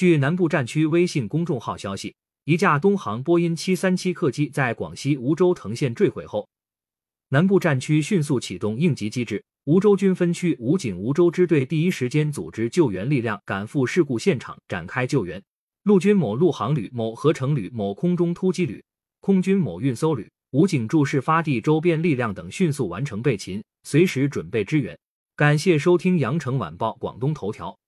据南部战区微信公众号消息一架东航波音七三七客机在广西梧州藤县坠毁后南部战区迅速启动应急机制梧州军分区武警梧州支队第一时间组织救援力量赶赴事故现场展开救援。陆军某陆航旅某合成旅某空中突击旅空军某运搜旅武警驻事发地周边力量等迅速完成备勤随时准备支援。感谢收听羊城晚报广东头条。